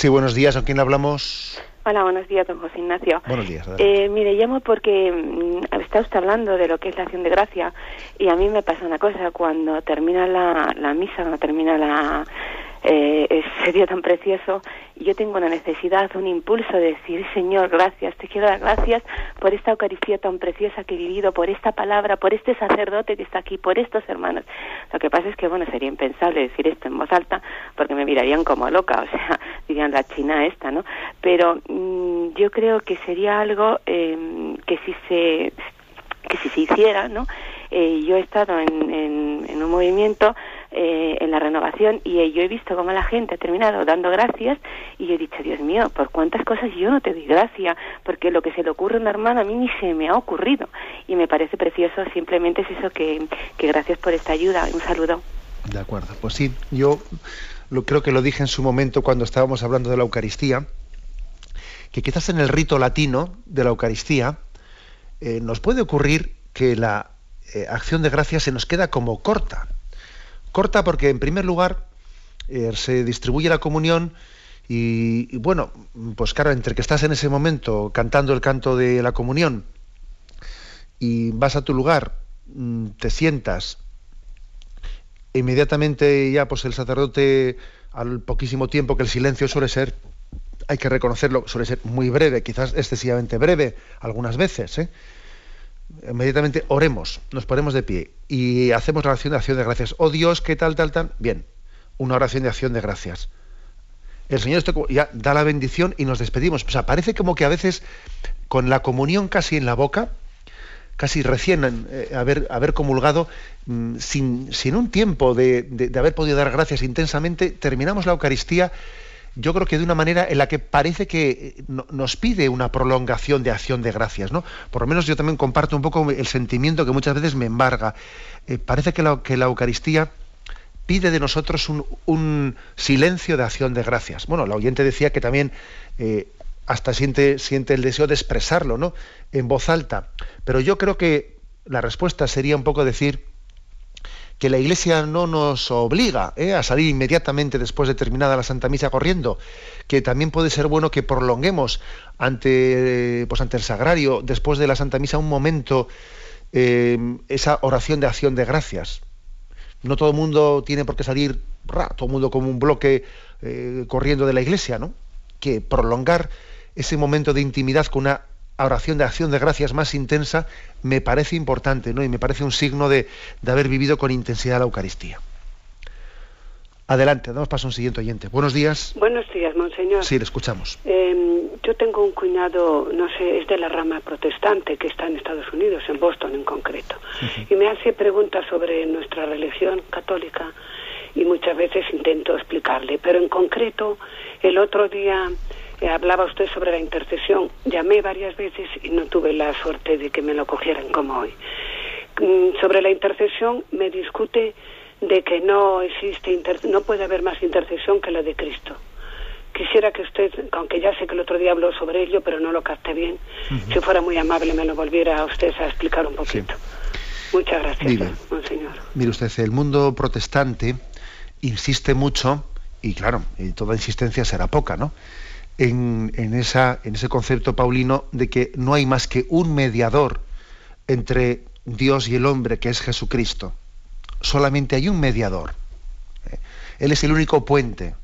Sí, buenos días. ¿A quién hablamos? Hola, buenos días, don José Ignacio. Buenos días. Eh, mire, llamo porque mm, está usted hablando de lo que es la acción de gracia y a mí me pasa una cosa, cuando termina la, la misa, cuando termina la, eh, ese tan precioso, yo tengo una necesidad, un impulso de decir, Señor, gracias, te quiero dar gracias por esta Eucaristía tan preciosa que he vivido, por esta palabra, por este sacerdote que está aquí, por estos hermanos. Lo que pasa es que, bueno, sería impensable decir esto en voz alta porque me mirarían como loca, o sea, dirían la china esta, ¿no? Pero mm, yo creo que sería algo eh, que si se que si se hiciera, ¿no? Eh, yo he estado en, en, en un movimiento eh, en la renovación y yo he visto cómo la gente ha terminado dando gracias y yo he dicho, Dios mío, por cuántas cosas yo no te doy gracia, porque lo que se le ocurre a una hermana a mí ni se me ha ocurrido y me parece precioso, simplemente es eso que, gracias por esta ayuda, un saludo. De acuerdo, pues sí, yo lo, creo que lo dije en su momento cuando estábamos hablando de la Eucaristía, que quizás en el rito latino de la Eucaristía eh, nos puede ocurrir que la eh, acción de gracias se nos queda como corta. Corta porque, en primer lugar, eh, se distribuye la comunión y, y, bueno, pues claro, entre que estás en ese momento cantando el canto de la comunión y vas a tu lugar, mm, te sientas, inmediatamente ya pues el sacerdote, al poquísimo tiempo que el silencio suele ser, hay que reconocerlo, suele ser muy breve, quizás excesivamente breve algunas veces, ¿eh? Inmediatamente oremos, nos ponemos de pie y hacemos la oración de acción de gracias. Oh Dios, ¿qué tal, tal, tal? Bien, una oración de acción de gracias. El Señor ya da la bendición y nos despedimos. O sea, parece como que a veces con la comunión casi en la boca, casi recién eh, haber, haber comulgado, mmm, sin, sin, un tiempo de, de haber podido dar gracias intensamente, terminamos la Eucaristía yo creo que de una manera en la que parece que nos pide una prolongación de acción de gracias, ¿no? Por lo menos yo también comparto un poco el sentimiento que muchas veces me embarga. Eh, parece que la, que la, Eucaristía pide de nosotros un, un, silencio de acción de gracias. Bueno, la oyente decía que también eh, hasta siente, siente el deseo de expresarlo, ¿no? En voz alta. Pero yo creo que la respuesta sería un poco decir que la Iglesia no nos obliga ¿eh? a salir inmediatamente después de terminada la Santa Misa corriendo, que también puede ser bueno que prolonguemos ante, pues ante el sagrario, después de la Santa Misa, un momento, eh, esa oración de acción de gracias. No todo el mundo tiene por qué salir, ra, todo el mundo como un bloque eh, corriendo de la Iglesia, ¿no? Que prolongar ese momento de intimidad con una oración de acción de gracias más intensa me parece importante ¿no? y me parece un signo de, de haber vivido con intensidad la Eucaristía. Adelante, damos paso a un siguiente oyente. Buenos días. Buenos días, monseñor. Sí, le escuchamos. Em, yo tengo un cuñado, no sé, es de la rama protestante que está en Estados Unidos, en Boston en concreto, y me hace preguntas sobre nuestra religión católica y muchas veces intento explicarle, pero en concreto el otro día eh, hablaba usted sobre la intercesión, llamé varias veces y no tuve la suerte de que me lo cogieran como hoy. Mm, sobre la intercesión me discute de que no existe no puede haber más intercesión que la de Cristo. Quisiera que usted, aunque ya sé que el otro día habló sobre ello, pero no lo capté bien, si fuera muy amable me lo volviera a usted a explicar un poquito. Muchas gracias, mire, monseñor. Mire usted, el mundo protestante insiste mucho, y claro, y toda insistencia será poca, ¿no? En, esa, en ese concepto paulino de que no hay más que un mediador entre Dios y el hombre, que es Jesucristo solamente hay un mediador. ¿eh? Él es el único puente,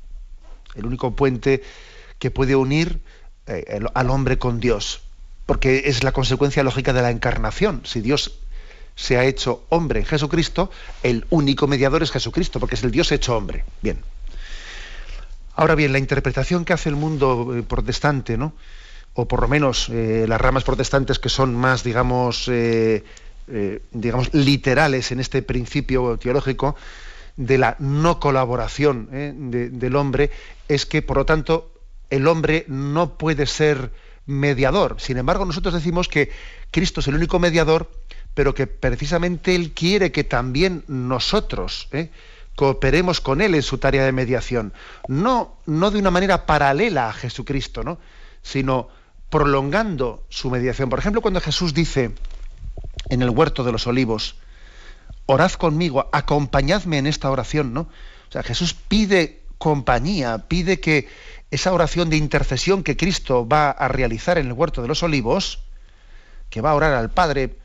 el único puente que puede unir eh, al hombre con Dios, porque es la consecuencia lógica de la encarnación. Si Dios se ha hecho hombre en Jesucristo, el único mediador es Jesucristo, porque es el Dios hecho hombre. Bien. Ahora bien, la interpretación que hace el mundo eh, protestante, ¿no? o por lo menos las ramas protestantes que son más, digamos, eh, digamos, literales en este principio teológico de la no colaboración eh, del hombre, es que, por lo tanto, el hombre no puede ser mediador. Sin embargo, nosotros decimos que Cristo es el único mediador, pero que precisamente Él quiere que también nosotros eh, cooperemos con Él en su tarea de mediación. No, no de una manera paralela a Jesucristo, ¿no? sino prolongando su mediación. Por ejemplo, cuando Jesús dice, en el huerto de los olivos. Orad conmigo, acompañadme en esta oración, ¿no? O sea, Jesús pide compañía, pide que esa oración de intercesión que Cristo va a realizar en el huerto de los olivos, que va a orar al Padre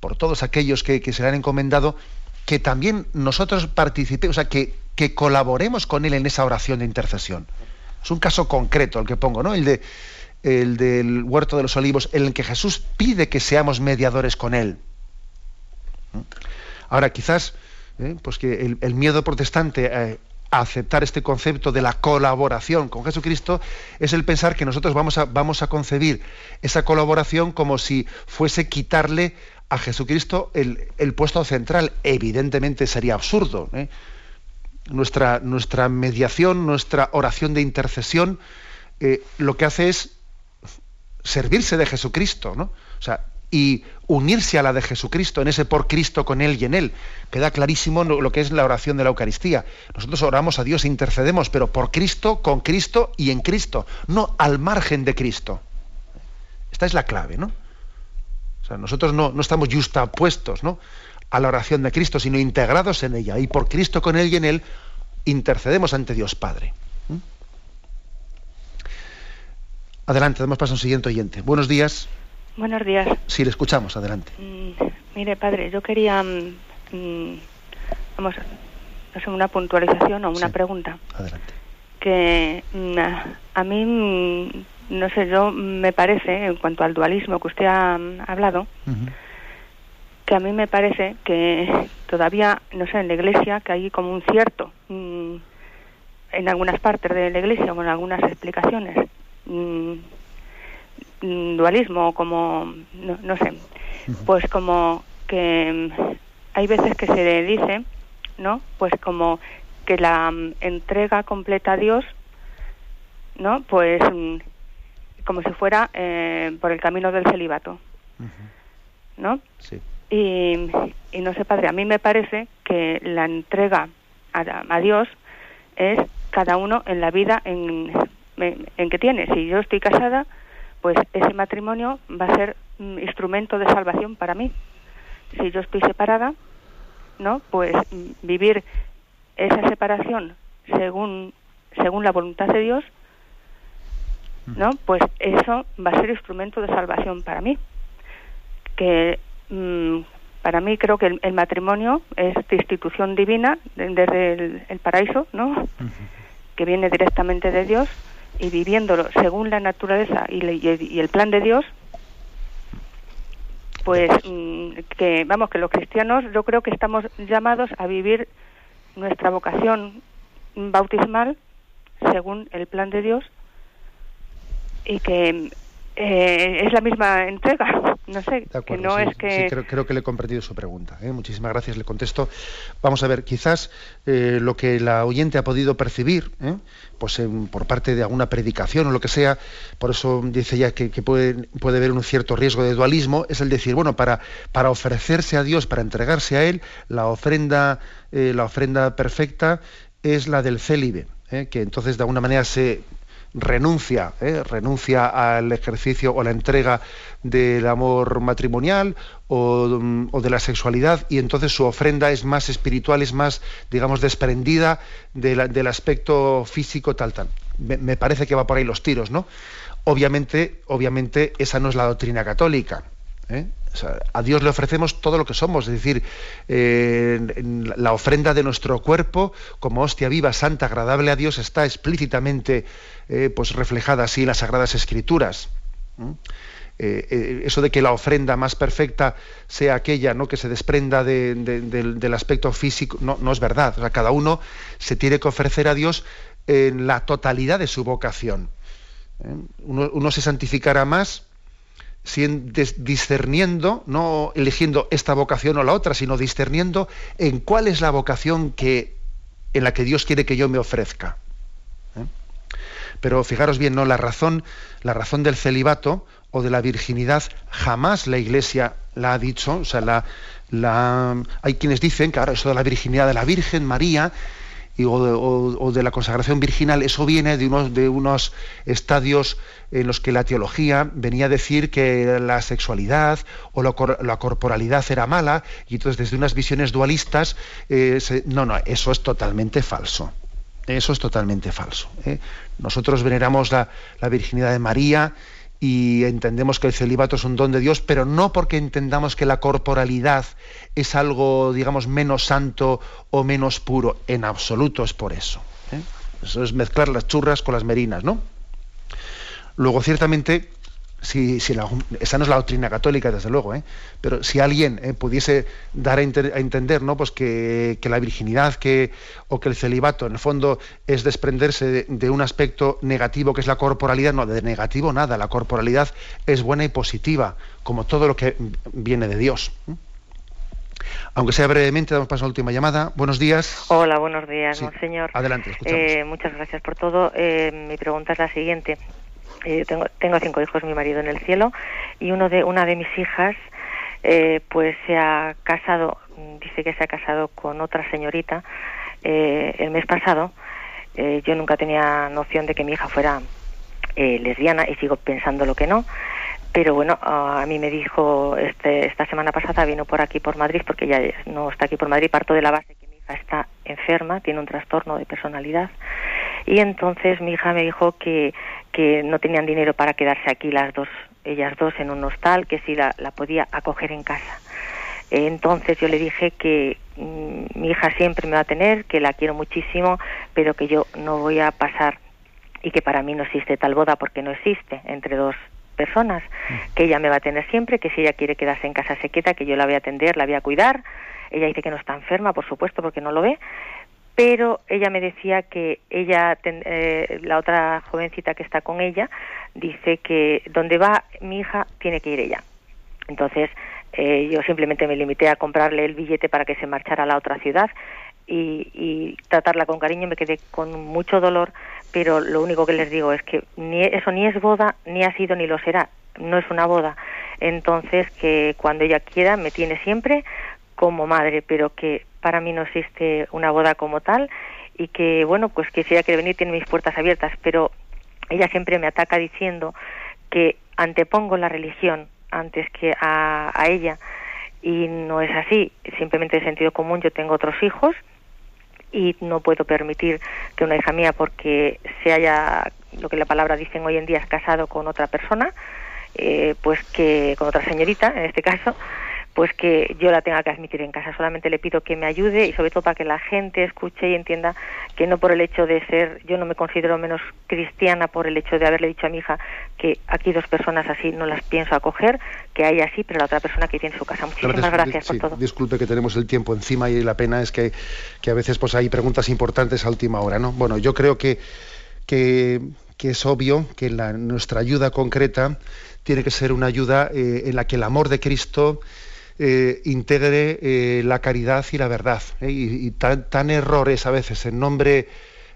por todos aquellos que, se le han encomendado, que también nosotros participemos, o sea, que, que colaboremos con Él en esa oración de intercesión. Es un caso concreto el que pongo, ¿no? El de el del huerto de los olivos, en el que Jesús pide que seamos mediadores con Él. Ahora, quizás, ¿eh? pues que el, miedo protestante a aceptar este concepto de la colaboración con Jesucristo es el pensar que nosotros vamos a, vamos a concebir esa colaboración como si fuese quitarle a Jesucristo el, puesto central. Evidentemente sería absurdo. ¿eh? Nuestra, nuestra mediación, nuestra oración de intercesión, lo que hace es servirse de Jesucristo, ¿no? O sea, y unirse a la de Jesucristo, en ese por Cristo con Él y en Él. Queda clarísimo lo que es la oración de la Eucaristía. Nosotros oramos a Dios e intercedemos, pero por Cristo, con Cristo y en Cristo, no al margen de Cristo. Esta es la clave, ¿no? O sea, nosotros no, no estamos justapuestos, ¿no? a la oración de Cristo, sino integrados en ella. Y por Cristo, con Él y en Él, intercedemos ante Dios Padre. Adelante, damos paso a un siguiente oyente. Buenos días. Buenos días. Sí, le escuchamos, adelante. Mm, mire, padre, yo quería, mm, mm, vamos, sé, una puntualización o una pregunta. Adelante. Que a, mí, no sé, yo me parece, en cuanto al dualismo que usted ha hablado, que a mí me parece que todavía, no sé, en la iglesia, que hay como un cierto, en algunas partes de la iglesia o en algunas explicaciones, Mm, mm, dualismo, como, no, sé, pues como que mm, hay veces que se dice, ¿no? Pues como que la entrega completa a Dios, ¿no? Pues como si fuera eh, por el camino del celibato, ¿no? Sí. Y, y, no sé, padre, a mí me parece que la entrega a, a Dios es cada uno en la vida en, en que tiene. Si yo estoy casada, pues ese matrimonio va a ser un instrumento de salvación para mí. Si yo estoy separada, ¿no? Pues vivir esa separación según según la voluntad de Dios, ¿no? Pues eso va a ser instrumento de salvación para mí. Que mm, para mí creo que el, matrimonio es institución divina desde el, paraíso, ¿no? Que viene directamente de Dios y viviéndolo según la naturaleza y, el plan de Dios, pues mm, que vamos que los cristianos yo creo que estamos llamados a vivir nuestra vocación bautismal según el plan de Dios y que eh, es la misma entrega. No sé, que no es que... creo, que le he comprendido su pregunta. ¿eh? Muchísimas gracias, le contesto. Vamos a ver, quizás eh, lo que la oyente ha podido percibir, pues por parte de alguna predicación o lo que sea, por eso dice ya que, puede, puede haber un cierto riesgo de dualismo, es el decir, bueno, para, para ofrecerse a Dios, para entregarse a Él, la ofrenda, la ofrenda perfecta es la del célibe. que entonces de alguna manera se renuncia, ¿eh? renuncia al ejercicio o la entrega del amor matrimonial o, de la sexualidad y entonces su ofrenda es más espiritual, es más, digamos, desprendida del aspecto físico tal, tal. Me, parece que va por ahí los tiros, ¿no? Obviamente, obviamente esa no es la doctrina católica. ¿eh? A Dios le ofrecemos todo lo que somos, es decir, eh, la ofrenda de nuestro cuerpo como hostia viva, santa, agradable a Dios está explícitamente eh, pues reflejada así en las Sagradas Escrituras. Eh, eso de que la ofrenda más perfecta sea aquella ¿no? que se desprenda del aspecto físico, no, es verdad. Cada uno se tiene que ofrecer a Dios en la totalidad de su vocación. uno se santificará más discerniendo, no eligiendo esta vocación o la otra, sino discerniendo en cuál es la vocación que, en la que Dios quiere que yo me ofrezca. ¿eh? Pero fijaros bien, no la razón, la razón del celibato o de la virginidad jamás la Iglesia la ha dicho. O sea, la, la, hay quienes dicen que ahora eso de la virginidad de la Virgen María o, de, la consagración virginal, eso viene de unos, de unos estadios en los que la teología venía a decir que la sexualidad o la, corporalidad era mala, y entonces desde unas visiones dualistas, eh, no, no, eso es totalmente falso. Eso es totalmente falso. ¿eh? Nosotros veneramos la, la virginidad de María, y entendemos que el celibato es un don de Dios, pero no porque entendamos que la corporalidad es algo, digamos, menos santo o menos puro. En absoluto es por eso. ¿eh? Eso es mezclar las churras con las merinas, ¿no? Luego, ciertamente, si, esa no es la doctrina católica, desde luego, ¿eh? pero si alguien eh, pudiese dar a, entender ¿no? pues que, la virginidad que, o que el celibato en el fondo es desprenderse de, un aspecto negativo que es la corporalidad, no, de negativo nada, la corporalidad es buena y positiva, como todo lo que viene de Dios. Aunque sea brevemente, damos paso a la última llamada. Buenos días. Hola, buenos días, señor. Adelante, eh, muchas gracias por todo. mi pregunta es la siguiente. Eh, tengo, tengo cinco hijos, mi marido en el cielo, y uno de, una de mis hijas eh, pues se ha casado, dice que se ha casado con otra señorita eh, el mes pasado. yo nunca tenía noción de que mi hija fuera lesbiana y sigo pensando lo que no. Pero bueno, a mí me dijo este, esta semana pasada, vino por aquí por Madrid, porque ya no está aquí por Madrid, parto de la base que mi hija está enferma, tiene un trastorno de personalidad. Y entonces mi hija me dijo que que no tenían dinero para quedarse aquí las dos, ellas dos en un hostal, que si la, la podía acoger en casa. Entonces yo le dije que mm, mi hija siempre me va a tener, que la quiero muchísimo, pero que yo no voy a pasar y que para mí no existe tal boda porque no existe entre dos personas, que ella me va a tener siempre, que si ella quiere quedarse en casa se queda, que yo la voy a atender, la voy a cuidar. Ella dice que no está enferma, por supuesto, porque no lo ve, pero ella me decía que ella, eh, la otra jovencita que está con ella, dice que donde va mi hija tiene que ir ella. Entonces eh, yo simplemente me limité a comprarle el billete para que se marchara a la otra ciudad y, tratarla con cariño. Me quedé con mucho dolor, pero lo único que les digo es que ni eso ni es boda, ni ha sido ni lo será. No es una boda. Entonces que cuando ella quiera me tiene siempre como madre, pero que para mí no existe una boda como tal y que, bueno, pues que si ella quiere venir tiene mis puertas abiertas, pero ella siempre me ataca diciendo que antepongo la religión antes que a, a ella y no es así, simplemente de sentido común yo tengo otros hijos y no puedo permitir que una hija mía porque se haya lo que la palabra dicen hoy en día es casado con otra persona eh, pues que con otra señorita en este caso pues que yo la tenga que admitir en casa. Solamente le pido que me ayude y sobre todo para que la gente escuche y entienda que no por el hecho de ser, yo no me considero menos cristiana por el hecho de haberle dicho a mi hija que aquí dos personas así no las pienso acoger, que hay así, pero la otra persona que tiene su casa. Muchísimas gracias, por todo. Disculpe que tenemos el tiempo encima y la pena es que, que a veces pues hay preguntas importantes a última hora, ¿no? Bueno, yo creo que, que, es obvio que la, nuestra ayuda concreta tiene que ser una ayuda eh, en la que el amor de Cristo eh, integre eh, la caridad y la verdad. ¿eh? Y, tan, errores a veces en nombre,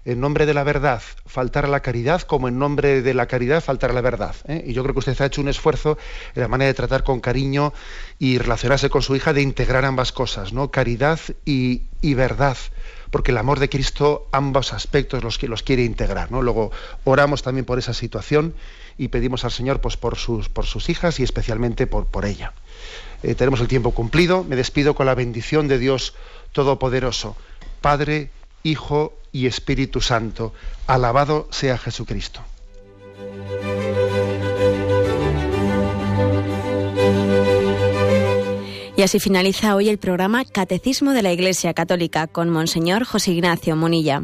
en nombre de la verdad faltar a la caridad como en nombre de la caridad faltar a la verdad. Y yo creo que usted ha hecho un esfuerzo en la manera de tratar con cariño y relacionarse con su hija de integrar ambas cosas, ¿no? caridad y, verdad porque el amor de Cristo ambos aspectos los, los quiere integrar. ¿no? Luego oramos también por esa situación y pedimos al Señor pues, por, sus, por sus hijas y especialmente por, por ella. Eh, tenemos el tiempo cumplido. Me despido con la bendición de Dios Todopoderoso, Padre, Hijo y Espíritu Santo. Alabado sea Jesucristo. Y así finaliza hoy el programa Catecismo de la Iglesia Católica con Monseñor José Ignacio Monilla.